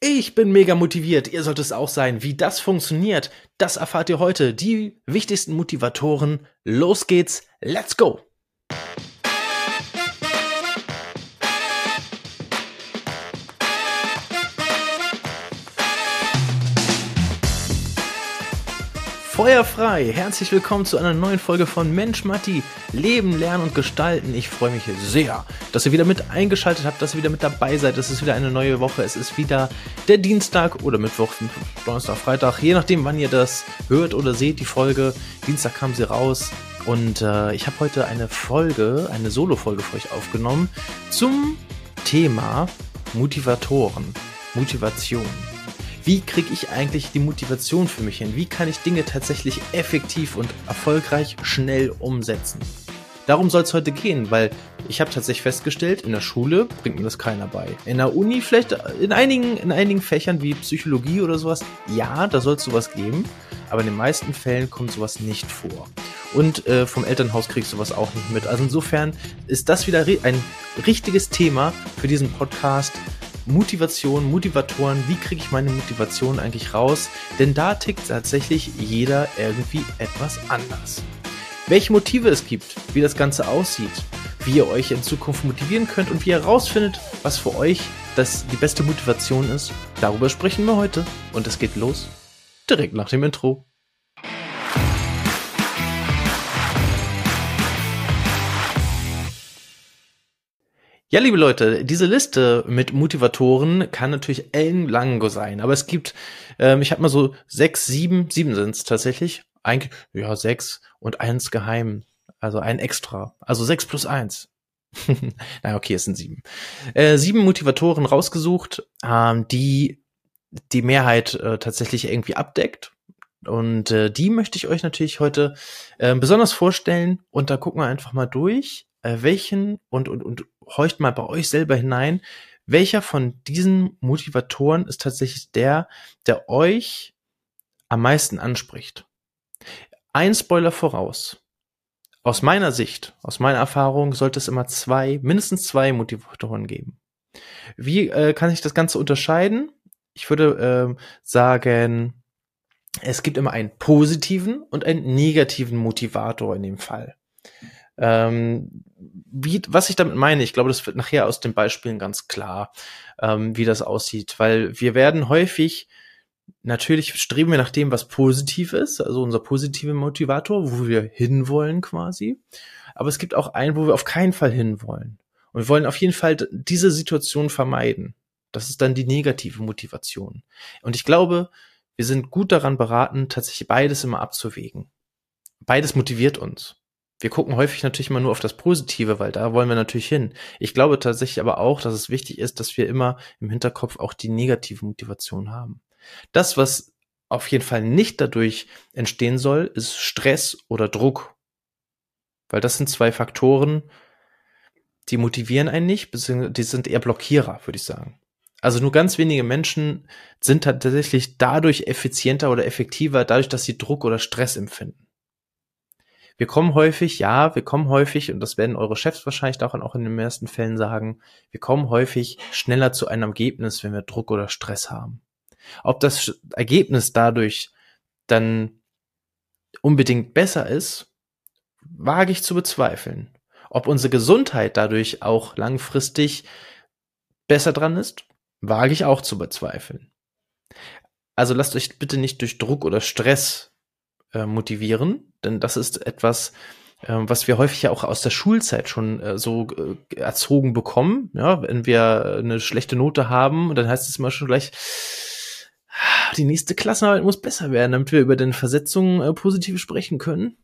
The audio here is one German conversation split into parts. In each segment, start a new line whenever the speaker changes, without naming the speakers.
Ich bin mega motiviert. Ihr sollt es auch sein. Wie das funktioniert, das erfahrt ihr heute. Die wichtigsten Motivatoren. Los geht's. Let's go. Feuerfrei! Herzlich willkommen zu einer neuen Folge von Mensch Matti. Leben, Lernen und Gestalten. Ich freue mich sehr, dass ihr wieder mit eingeschaltet habt, dass ihr wieder mit dabei seid. Es ist wieder eine neue Woche. Es ist wieder der Dienstag oder Mittwoch, Donnerstag, Freitag, je nachdem, wann ihr das hört oder seht, die Folge. Dienstag kam sie raus. Und äh, ich habe heute eine Folge, eine Solo-Folge für euch aufgenommen zum Thema Motivatoren, Motivation wie kriege ich eigentlich die Motivation für mich hin? Wie kann ich Dinge tatsächlich effektiv und erfolgreich schnell umsetzen? Darum soll es heute gehen, weil ich habe tatsächlich festgestellt, in der Schule bringt mir das keiner bei. In der Uni vielleicht in einigen, in einigen Fächern wie Psychologie oder sowas, ja, da soll es sowas geben, aber in den meisten Fällen kommt sowas nicht vor. Und äh, vom Elternhaus kriegst du sowas auch nicht mit. Also insofern ist das wieder ein richtiges Thema für diesen Podcast. Motivation, Motivatoren, wie kriege ich meine Motivation eigentlich raus? Denn da tickt tatsächlich jeder irgendwie etwas anders. Welche Motive es gibt, wie das Ganze aussieht, wie ihr euch in Zukunft motivieren könnt und wie ihr herausfindet, was für euch das die beste Motivation ist, darüber sprechen wir heute. Und es geht los direkt nach dem Intro. Ja, liebe Leute, diese Liste mit Motivatoren kann natürlich ellenlang sein, aber es gibt, ähm, ich habe mal so sechs, sieben, sieben sind es tatsächlich, eigentlich, ja, sechs und eins geheim, also ein extra, also sechs plus eins. Na okay, es sind sieben. Äh, sieben Motivatoren rausgesucht, ähm, die die Mehrheit äh, tatsächlich irgendwie abdeckt. Und äh, die möchte ich euch natürlich heute äh, besonders vorstellen. Und da gucken wir einfach mal durch, äh, welchen und, und, und horcht mal bei euch selber hinein, welcher von diesen Motivatoren ist tatsächlich der, der euch am meisten anspricht. Ein Spoiler voraus. Aus meiner Sicht, aus meiner Erfahrung, sollte es immer zwei, mindestens zwei Motivatoren geben. Wie äh, kann ich das Ganze unterscheiden? Ich würde äh, sagen, es gibt immer einen positiven und einen negativen Motivator in dem Fall. Ähm, wie, was ich damit meine, ich glaube, das wird nachher aus den Beispielen ganz klar, ähm, wie das aussieht, weil wir werden häufig natürlich streben wir nach dem, was positiv ist, also unser positiver Motivator, wo wir hinwollen quasi. Aber es gibt auch einen, wo wir auf keinen Fall hinwollen. Und wir wollen auf jeden Fall diese Situation vermeiden. Das ist dann die negative Motivation. Und ich glaube, wir sind gut daran beraten, tatsächlich beides immer abzuwägen. Beides motiviert uns wir gucken häufig natürlich immer nur auf das Positive, weil da wollen wir natürlich hin. Ich glaube tatsächlich aber auch, dass es wichtig ist, dass wir immer im Hinterkopf auch die negative Motivation haben. Das, was auf jeden Fall nicht dadurch entstehen soll, ist Stress oder Druck. Weil das sind zwei Faktoren, die motivieren einen nicht, beziehungsweise die sind eher Blockierer, würde ich sagen. Also nur ganz wenige Menschen sind tatsächlich dadurch effizienter oder effektiver, dadurch, dass sie Druck oder Stress empfinden. Wir kommen häufig, ja, wir kommen häufig, und das werden eure Chefs wahrscheinlich auch, auch in den meisten Fällen sagen, wir kommen häufig schneller zu einem Ergebnis, wenn wir Druck oder Stress haben. Ob das Ergebnis dadurch dann unbedingt besser ist, wage ich zu bezweifeln. Ob unsere Gesundheit dadurch auch langfristig besser dran ist, wage ich auch zu bezweifeln. Also lasst euch bitte nicht durch Druck oder Stress äh, motivieren, denn das ist etwas, äh, was wir häufig ja auch aus der Schulzeit schon äh, so erzogen bekommen. Ja, wenn wir eine schlechte Note haben, dann heißt es immer schon gleich, ah, die nächste Klassenarbeit muss besser werden, damit wir über den Versetzungen positiv sprechen können.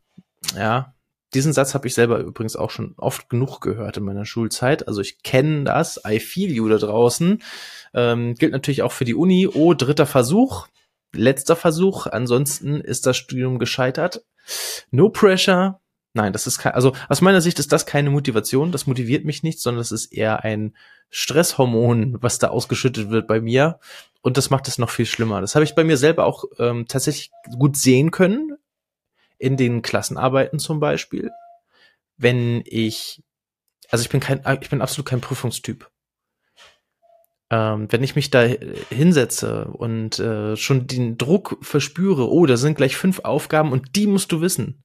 Ja, diesen Satz habe ich selber übrigens auch schon oft genug gehört in meiner Schulzeit. Also ich kenne das, I feel you da draußen. Ähm, gilt natürlich auch für die Uni. Oh, dritter Versuch letzter Versuch. Ansonsten ist das Studium gescheitert. No pressure. Nein, das ist kein, also aus meiner Sicht ist das keine Motivation. Das motiviert mich nicht, sondern das ist eher ein Stresshormon, was da ausgeschüttet wird bei mir. Und das macht es noch viel schlimmer. Das habe ich bei mir selber auch ähm, tatsächlich gut sehen können. In den Klassenarbeiten zum Beispiel. Wenn ich, also ich bin kein, ich bin absolut kein Prüfungstyp. Ähm, wenn ich mich da hinsetze und äh, schon den Druck verspüre, oh, da sind gleich fünf Aufgaben und die musst du wissen.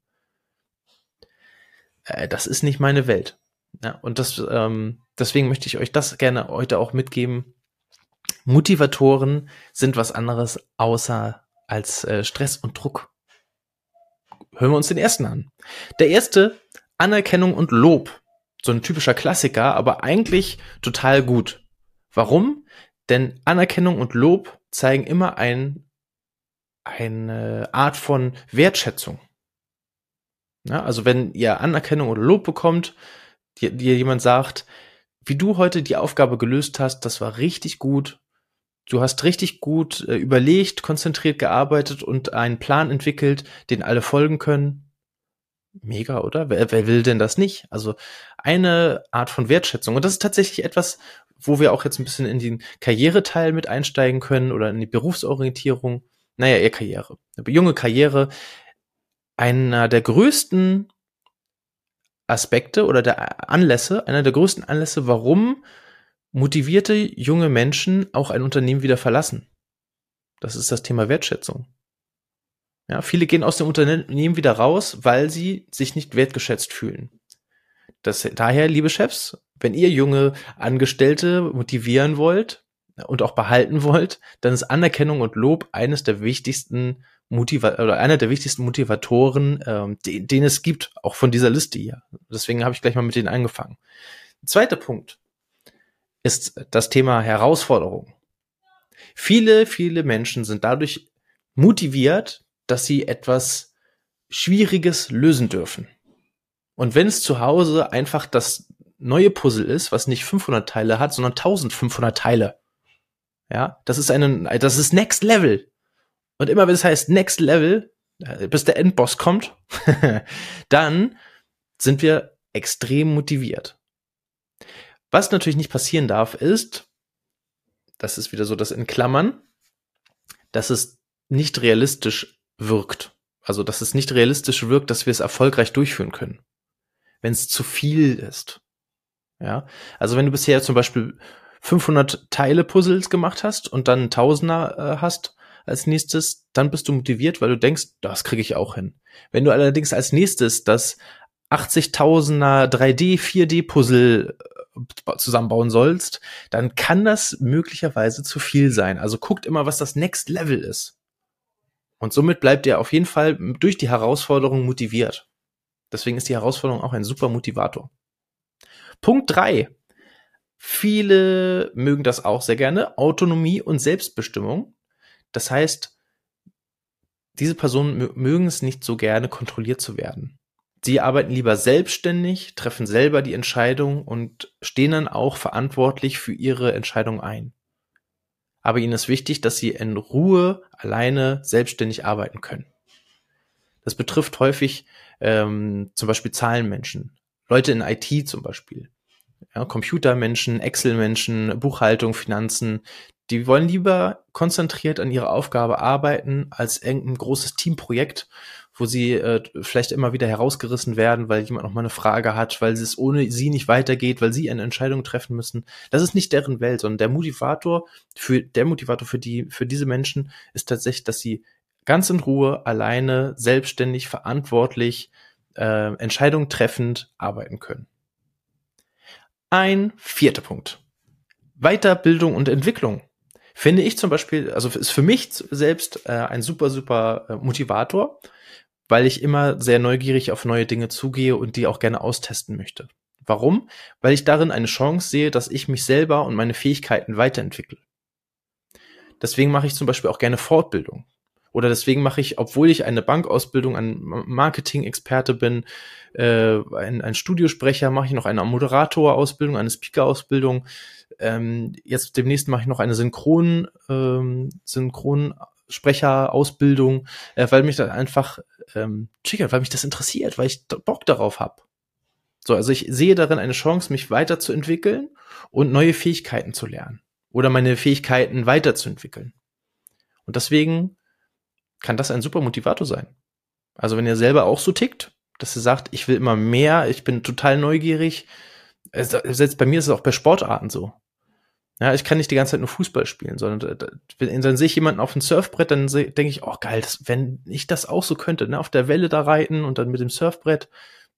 Äh, das ist nicht meine Welt. Ja, und das, ähm, deswegen möchte ich euch das gerne heute auch mitgeben. Motivatoren sind was anderes außer als äh, Stress und Druck. Hören wir uns den ersten an. Der erste, Anerkennung und Lob. So ein typischer Klassiker, aber eigentlich total gut. Warum? Denn Anerkennung und Lob zeigen immer ein, eine Art von Wertschätzung. Ja, also wenn ihr Anerkennung oder Lob bekommt, dir, jemand sagt, wie du heute die Aufgabe gelöst hast, das war richtig gut. Du hast richtig gut äh, überlegt, konzentriert gearbeitet und einen Plan entwickelt, den alle folgen können. Mega, oder? Wer, wer will denn das nicht? Also eine Art von Wertschätzung. Und das ist tatsächlich etwas, wo wir auch jetzt ein bisschen in den Karriereteil mit einsteigen können oder in die Berufsorientierung. Naja, eher Karriere. Eine junge Karriere. Einer der größten Aspekte oder der Anlässe, einer der größten Anlässe, warum motivierte junge Menschen auch ein Unternehmen wieder verlassen. Das ist das Thema Wertschätzung. Ja, viele gehen aus dem Unternehmen wieder raus, weil sie sich nicht wertgeschätzt fühlen. Das, daher, liebe Chefs, wenn ihr junge Angestellte motivieren wollt und auch behalten wollt, dann ist Anerkennung und Lob eines der wichtigsten Motiva oder einer der wichtigsten Motivatoren, ähm, den, den es gibt, auch von dieser Liste hier. Deswegen habe ich gleich mal mit denen angefangen. Zweiter Punkt ist das Thema Herausforderung. Viele, viele Menschen sind dadurch motiviert, dass sie etwas Schwieriges lösen dürfen. Und wenn es zu Hause einfach das neue Puzzle ist, was nicht 500 Teile hat, sondern 1500 Teile. Ja, das ist eine, das ist Next Level. Und immer wenn es heißt Next Level, äh, bis der Endboss kommt, dann sind wir extrem motiviert. Was natürlich nicht passieren darf, ist, das ist wieder so das in Klammern, dass es nicht realistisch wirkt. Also, dass es nicht realistisch wirkt, dass wir es erfolgreich durchführen können. Wenn es zu viel ist. Ja. Also, wenn du bisher zum Beispiel 500 Teile Puzzles gemacht hast und dann Tausender äh, hast, als nächstes, dann bist du motiviert, weil du denkst, das kriege ich auch hin. Wenn du allerdings als nächstes das 80.000er 3D, 4D Puzzle äh, zusammenbauen sollst, dann kann das möglicherweise zu viel sein. Also guckt immer, was das Next Level ist. Und somit bleibt ihr auf jeden Fall durch die Herausforderung motiviert. Deswegen ist die Herausforderung auch ein super Motivator. Punkt drei. Viele mögen das auch sehr gerne. Autonomie und Selbstbestimmung. Das heißt, diese Personen mögen es nicht so gerne, kontrolliert zu werden. Sie arbeiten lieber selbstständig, treffen selber die Entscheidung und stehen dann auch verantwortlich für ihre Entscheidung ein. Aber ihnen ist wichtig, dass sie in Ruhe alleine selbstständig arbeiten können. Das betrifft häufig ähm, zum Beispiel Zahlenmenschen, Leute in IT zum Beispiel, ja, Computermenschen, Excel-Menschen, Buchhaltung, Finanzen, die wollen lieber konzentriert an ihrer Aufgabe arbeiten, als irgendein großes Teamprojekt, wo sie äh, vielleicht immer wieder herausgerissen werden, weil jemand noch mal eine Frage hat, weil es ohne sie nicht weitergeht, weil sie eine Entscheidung treffen müssen. Das ist nicht deren Welt, sondern der Motivator für der Motivator für die für diese Menschen ist tatsächlich, dass sie ganz in Ruhe, alleine, selbstständig, verantwortlich, äh, Entscheidungen treffend arbeiten können. Ein vierter Punkt. Weiterbildung und Entwicklung finde ich zum Beispiel, also ist für mich selbst äh, ein super, super äh, Motivator, weil ich immer sehr neugierig auf neue Dinge zugehe und die auch gerne austesten möchte. Warum? Weil ich darin eine Chance sehe, dass ich mich selber und meine Fähigkeiten weiterentwickle. Deswegen mache ich zum Beispiel auch gerne Fortbildung. Oder deswegen mache ich, obwohl ich eine Bankausbildung, ein Marketing-Experte bin, äh, ein, ein Studiosprecher, mache ich noch eine Moderator-Ausbildung, eine Speaker-Ausbildung, ähm, jetzt demnächst mache ich noch eine Synchron, ähm, Synchronsprecher-Ausbildung, äh, weil mich das einfach ähm, triggert, weil mich das interessiert, weil ich Bock darauf habe. So, also ich sehe darin eine Chance, mich weiterzuentwickeln und neue Fähigkeiten zu lernen oder meine Fähigkeiten weiterzuentwickeln. Und deswegen kann das ein super Motivator sein. Also wenn ihr selber auch so tickt, dass ihr sagt, ich will immer mehr, ich bin total neugierig, selbst bei mir ist es auch bei Sportarten so. Ja, ich kann nicht die ganze Zeit nur Fußball spielen, sondern wenn dann sehe ich jemanden auf dem Surfbrett, dann denke ich, oh geil, das, wenn ich das auch so könnte, ne, auf der Welle da reiten und dann mit dem Surfbrett,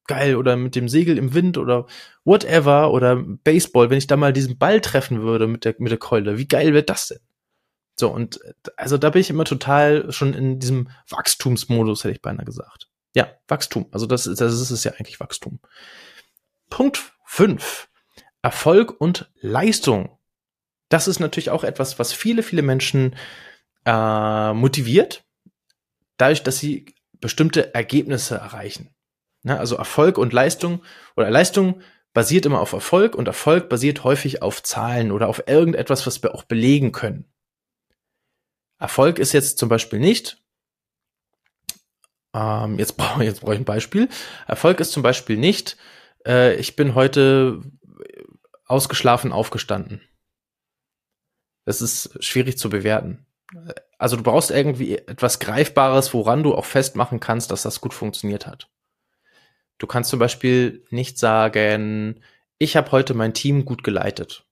geil, oder mit dem Segel im Wind oder whatever, oder Baseball, wenn ich da mal diesen Ball treffen würde mit der, mit der Keule, wie geil wäre das denn? So, und also da bin ich immer total schon in diesem Wachstumsmodus, hätte ich beinahe gesagt. Ja, Wachstum. Also das, das ist es ja eigentlich Wachstum. Punkt fünf Erfolg und Leistung. Das ist natürlich auch etwas, was viele, viele Menschen äh, motiviert, dadurch, dass sie bestimmte Ergebnisse erreichen. Ne? Also Erfolg und Leistung oder Leistung basiert immer auf Erfolg und Erfolg basiert häufig auf Zahlen oder auf irgendetwas, was wir auch belegen können. Erfolg ist jetzt zum Beispiel nicht, ähm, jetzt brauche jetzt brauche ich ein Beispiel. Erfolg ist zum Beispiel nicht, äh, ich bin heute ausgeschlafen aufgestanden. Das ist schwierig zu bewerten. Also du brauchst irgendwie etwas Greifbares, woran du auch festmachen kannst, dass das gut funktioniert hat. Du kannst zum Beispiel nicht sagen, ich habe heute mein Team gut geleitet.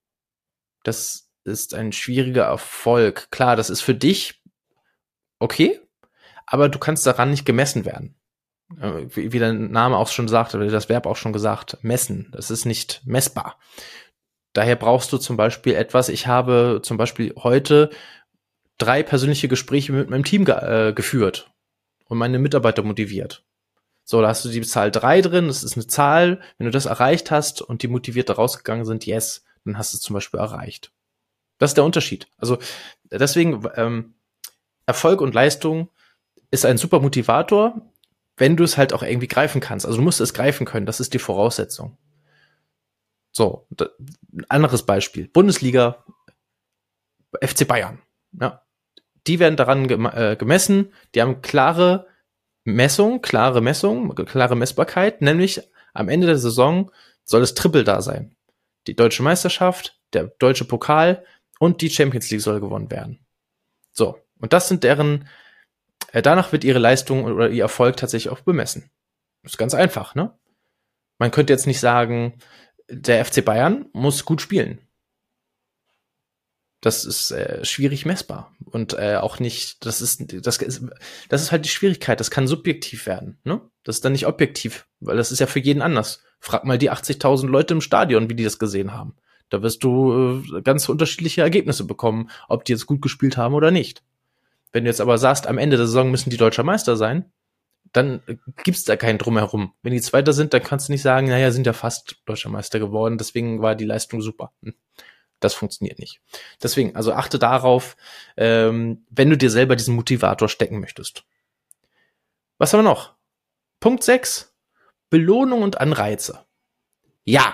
Das ist ein schwieriger Erfolg. Klar, das ist für dich okay, aber du kannst daran nicht gemessen werden. Äh, wie, wie der Name auch schon sagt, oder das Verb auch schon gesagt, messen. Das ist nicht messbar. Daher brauchst du zum Beispiel etwas, ich habe zum Beispiel heute drei persönliche Gespräche mit meinem Team ge äh, geführt und meine Mitarbeiter motiviert. So, da hast du die Zahl drei drin, das ist eine Zahl, wenn du das erreicht hast und die motiviert rausgegangen sind, yes, dann hast du es zum Beispiel erreicht. Das ist der Unterschied. Also deswegen, ähm, Erfolg und Leistung ist ein super Motivator, wenn du es halt auch irgendwie greifen kannst. Also du musst es greifen können, das ist die Voraussetzung. So, ein anderes Beispiel. Bundesliga, FC Bayern. Ja, die werden daran äh, gemessen, die haben klare Messung, klare Messung, klare Messbarkeit, nämlich am Ende der Saison soll das Triple da sein. Die deutsche Meisterschaft, der deutsche Pokal und die Champions League soll gewonnen werden. So, und das sind deren äh, danach wird ihre Leistung oder ihr Erfolg tatsächlich auch bemessen. ist ganz einfach, ne? Man könnte jetzt nicht sagen, der FC Bayern muss gut spielen. Das ist äh, schwierig messbar und äh, auch nicht. Das ist das ist das ist halt die Schwierigkeit. Das kann subjektiv werden. Ne? Das ist dann nicht objektiv, weil das ist ja für jeden anders. Frag mal die 80.000 Leute im Stadion, wie die das gesehen haben. Da wirst du äh, ganz unterschiedliche Ergebnisse bekommen, ob die jetzt gut gespielt haben oder nicht. Wenn du jetzt aber sagst, am Ende der Saison müssen die deutscher Meister sein, dann gibt's da keinen Drumherum. Wenn die Zweiter sind, dann kannst du nicht sagen, naja, sind ja fast deutscher Meister geworden, deswegen war die Leistung super. Hm. Das funktioniert nicht. Deswegen, also achte darauf, ähm, wenn du dir selber diesen Motivator stecken möchtest. Was haben wir noch? Punkt 6. Belohnung und Anreize. Ja,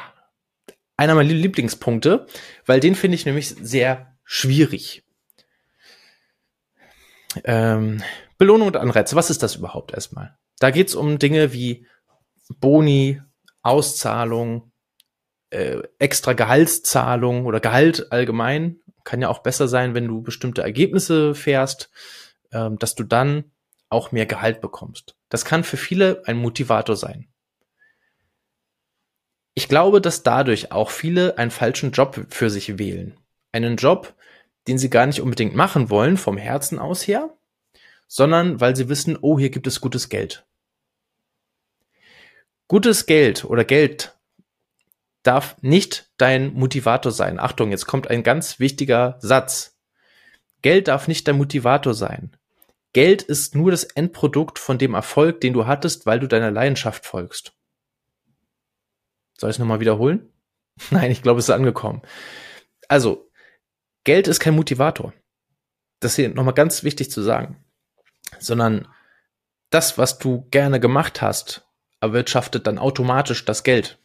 einer meiner Lieblingspunkte, weil den finde ich nämlich sehr schwierig. Ähm, Belohnung und Anreize, was ist das überhaupt erstmal? Da geht es um Dinge wie Boni, Auszahlung, äh, extra Gehaltszahlung oder Gehalt allgemein. Kann ja auch besser sein, wenn du bestimmte Ergebnisse fährst, ähm, dass du dann auch mehr Gehalt bekommst. Das kann für viele ein Motivator sein. Ich glaube, dass dadurch auch viele einen falschen Job für sich wählen. Einen Job, den sie gar nicht unbedingt machen wollen, vom Herzen aus her, sondern weil sie wissen, oh, hier gibt es gutes Geld. Gutes Geld oder Geld darf nicht dein Motivator sein. Achtung, jetzt kommt ein ganz wichtiger Satz. Geld darf nicht dein Motivator sein. Geld ist nur das Endprodukt von dem Erfolg, den du hattest, weil du deiner Leidenschaft folgst. Soll ich es nochmal wiederholen? Nein, ich glaube, es ist angekommen. Also, Geld ist kein Motivator. Das ist hier nochmal ganz wichtig zu sagen. Sondern das, was du gerne gemacht hast, erwirtschaftet dann automatisch das Geld.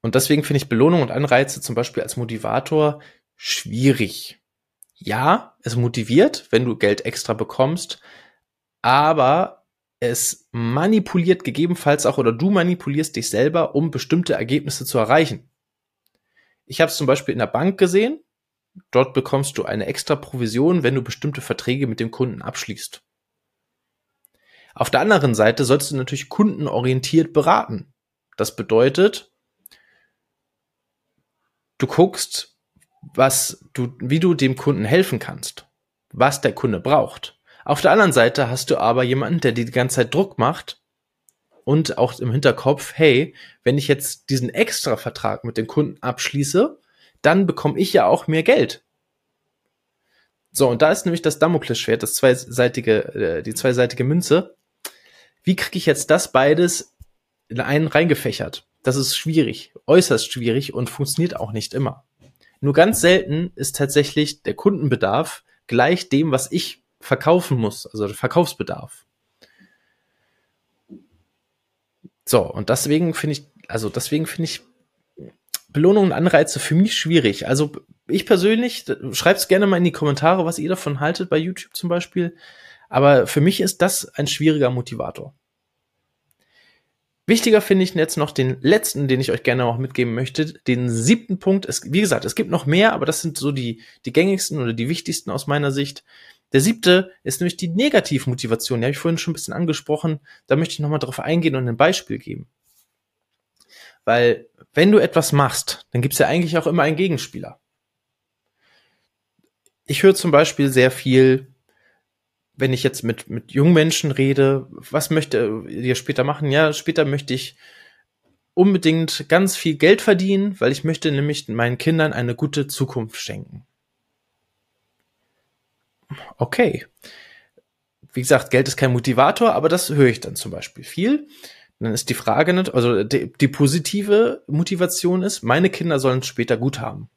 Und deswegen finde ich Belohnung und Anreize zum Beispiel als Motivator schwierig. Ja, es motiviert, wenn du Geld extra bekommst, aber es manipuliert gegebenenfalls auch oder du manipulierst dich selber, um bestimmte Ergebnisse zu erreichen. Ich habe es zum Beispiel in der Bank gesehen. Dort bekommst du eine extra Provision, wenn du bestimmte Verträge mit dem Kunden abschließt. Auf der anderen Seite sollst du natürlich kundenorientiert beraten. Das bedeutet, du guckst, was du, wie du dem Kunden helfen kannst, was der Kunde braucht. Auf der anderen Seite hast du aber jemanden, der die ganze Zeit Druck macht und auch im Hinterkopf, hey, wenn ich jetzt diesen extra Vertrag mit dem Kunden abschließe, dann bekomme ich ja auch mehr Geld. So, und da ist nämlich das Damoklesschwert, das zweiseitige, äh, die zweiseitige Münze. Wie kriege ich jetzt das beides in einen reingefächert? Das ist schwierig, äußerst schwierig und funktioniert auch nicht immer. Nur ganz selten ist tatsächlich der Kundenbedarf gleich dem, was ich verkaufen muss, also Verkaufsbedarf. So, und deswegen finde ich, also deswegen finde ich Belohnungen und Anreize für mich schwierig. Also ich persönlich, schreibt gerne mal in die Kommentare, was ihr davon haltet, bei YouTube zum Beispiel. Aber für mich ist das ein schwieriger Motivator. Wichtiger finde ich jetzt noch den letzten, den ich euch gerne auch mitgeben möchte, den siebten Punkt. Es, wie gesagt, es gibt noch mehr, aber das sind so die, die gängigsten oder die wichtigsten aus meiner Sicht. Der siebte ist nämlich die Negativmotivation. Die habe ich vorhin schon ein bisschen angesprochen. Da möchte ich nochmal drauf eingehen und ein Beispiel geben. Weil wenn du etwas machst, dann gibt es ja eigentlich auch immer einen Gegenspieler. Ich höre zum Beispiel sehr viel, wenn ich jetzt mit, mit jungen Menschen rede, was möchte ihr später machen? Ja, später möchte ich unbedingt ganz viel Geld verdienen, weil ich möchte nämlich meinen Kindern eine gute Zukunft schenken. Okay. Wie gesagt, Geld ist kein Motivator, aber das höre ich dann zum Beispiel viel. Dann ist die Frage, also die, die positive Motivation ist, meine Kinder sollen es später gut haben.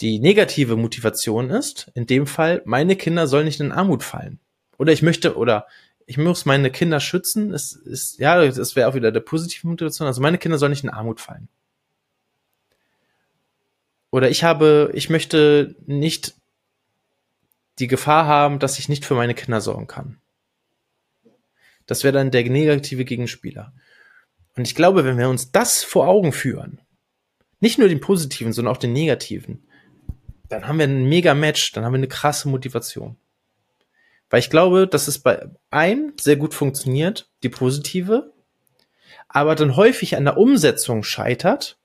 Die negative Motivation ist, in dem Fall, meine Kinder sollen nicht in Armut fallen. Oder ich möchte, oder ich muss meine Kinder schützen, es ist, ja, das wäre auch wieder der positive Motivation, also meine Kinder sollen nicht in Armut fallen. Oder ich habe, ich möchte nicht die Gefahr haben, dass ich nicht für meine Kinder sorgen kann. Das wäre dann der negative Gegenspieler. Und ich glaube, wenn wir uns das vor Augen führen, nicht nur den positiven, sondern auch den negativen, dann haben wir ein mega Match, dann haben wir eine krasse Motivation. Weil ich glaube, dass es bei einem sehr gut funktioniert, die positive, aber dann häufig an der Umsetzung scheitert,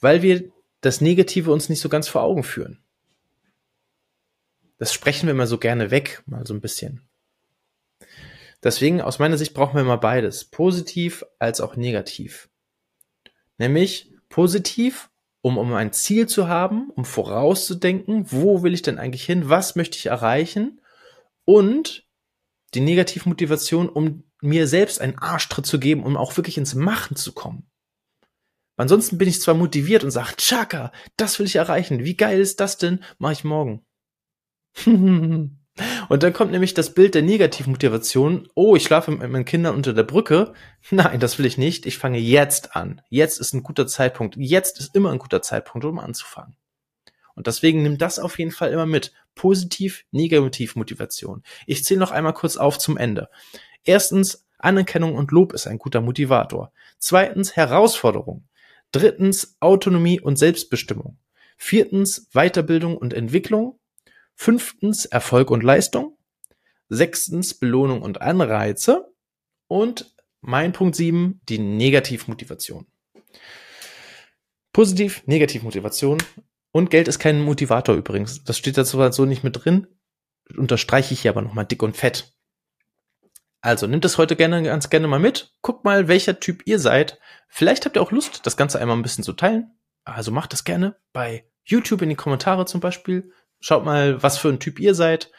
weil wir das Negative uns nicht so ganz vor Augen führen. Das sprechen wir immer so gerne weg, mal so ein bisschen. Deswegen, aus meiner Sicht brauchen wir immer beides. Positiv als auch negativ. Nämlich positiv, um, um ein Ziel zu haben, um vorauszudenken, wo will ich denn eigentlich hin, was möchte ich erreichen und die Negativmotivation, um mir selbst einen Arschtritt zu geben, um auch wirklich ins Machen zu kommen. Ansonsten bin ich zwar motiviert und sage, Chaka, das will ich erreichen. Wie geil ist das denn? Mach ich morgen. Und dann kommt nämlich das Bild der Negativmotivation. Oh, ich schlafe mit meinen Kindern unter der Brücke. Nein, das will ich nicht. Ich fange jetzt an. Jetzt ist ein guter Zeitpunkt. Jetzt ist immer ein guter Zeitpunkt, um anzufangen. Und deswegen nimm das auf jeden Fall immer mit. Positiv, negativ Motivation. Ich zähle noch einmal kurz auf zum Ende. Erstens, Anerkennung und Lob ist ein guter Motivator. Zweitens, Herausforderung. Drittens, Autonomie und Selbstbestimmung. Viertens, Weiterbildung und Entwicklung. Fünftens Erfolg und Leistung. Sechstens Belohnung und Anreize. Und mein Punkt sieben, die Negativmotivation. Positiv, Negativmotivation. Und Geld ist kein Motivator übrigens. Das steht dazu so nicht mit drin. Unterstreiche ich hier aber nochmal dick und fett. Also nimmt es heute gerne ganz gerne mal mit. Guckt mal, welcher Typ ihr seid. Vielleicht habt ihr auch Lust, das Ganze einmal ein bisschen zu teilen. Also macht das gerne bei YouTube in die Kommentare zum Beispiel Schaut mal, was für ein Typ ihr seid.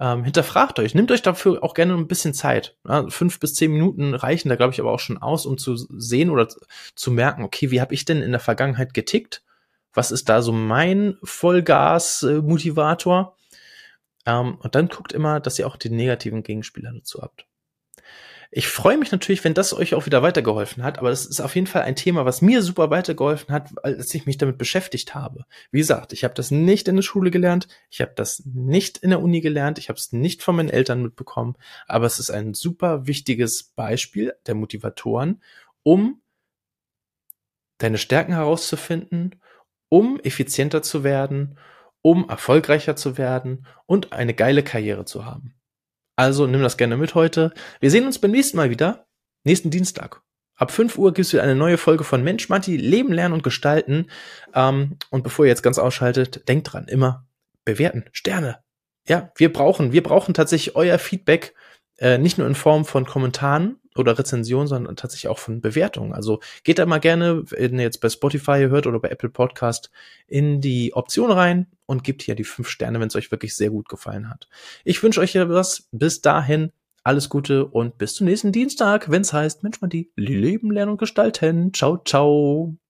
Ähm, hinterfragt euch, nehmt euch dafür auch gerne ein bisschen Zeit. Ja, fünf bis zehn Minuten reichen da, glaube ich, aber auch schon aus, um zu sehen oder zu merken, okay, wie habe ich denn in der Vergangenheit getickt? Was ist da so mein Vollgas-Motivator? Ähm, und dann guckt immer, dass ihr auch den negativen Gegenspieler dazu habt. Ich freue mich natürlich, wenn das euch auch wieder weitergeholfen hat, aber das ist auf jeden Fall ein Thema, was mir super weitergeholfen hat, als ich mich damit beschäftigt habe. Wie gesagt, ich habe das nicht in der Schule gelernt, ich habe das nicht in der Uni gelernt, ich habe es nicht von meinen Eltern mitbekommen, aber es ist ein super wichtiges Beispiel der Motivatoren, um deine Stärken herauszufinden, um effizienter zu werden, um erfolgreicher zu werden und eine geile Karriere zu haben. Also nimm das gerne mit heute. Wir sehen uns beim nächsten Mal wieder, nächsten Dienstag. Ab 5 Uhr gibt es wieder eine neue Folge von Mensch, Matti, Leben, Lernen und Gestalten. Ähm, und bevor ihr jetzt ganz ausschaltet, denkt dran, immer bewerten, Sterne. Ja, wir brauchen, wir brauchen tatsächlich euer Feedback, äh, nicht nur in Form von Kommentaren oder Rezensionen, sondern tatsächlich auch von Bewertungen. Also geht da mal gerne, wenn ihr jetzt bei Spotify hört oder bei Apple Podcast, in die Option rein und gebt hier die fünf Sterne, wenn es euch wirklich sehr gut gefallen hat. Ich wünsche euch was. Bis dahin alles Gute und bis zum nächsten Dienstag, wenn es heißt, Mensch, mal die Leben lernen und gestalten. Ciao, ciao.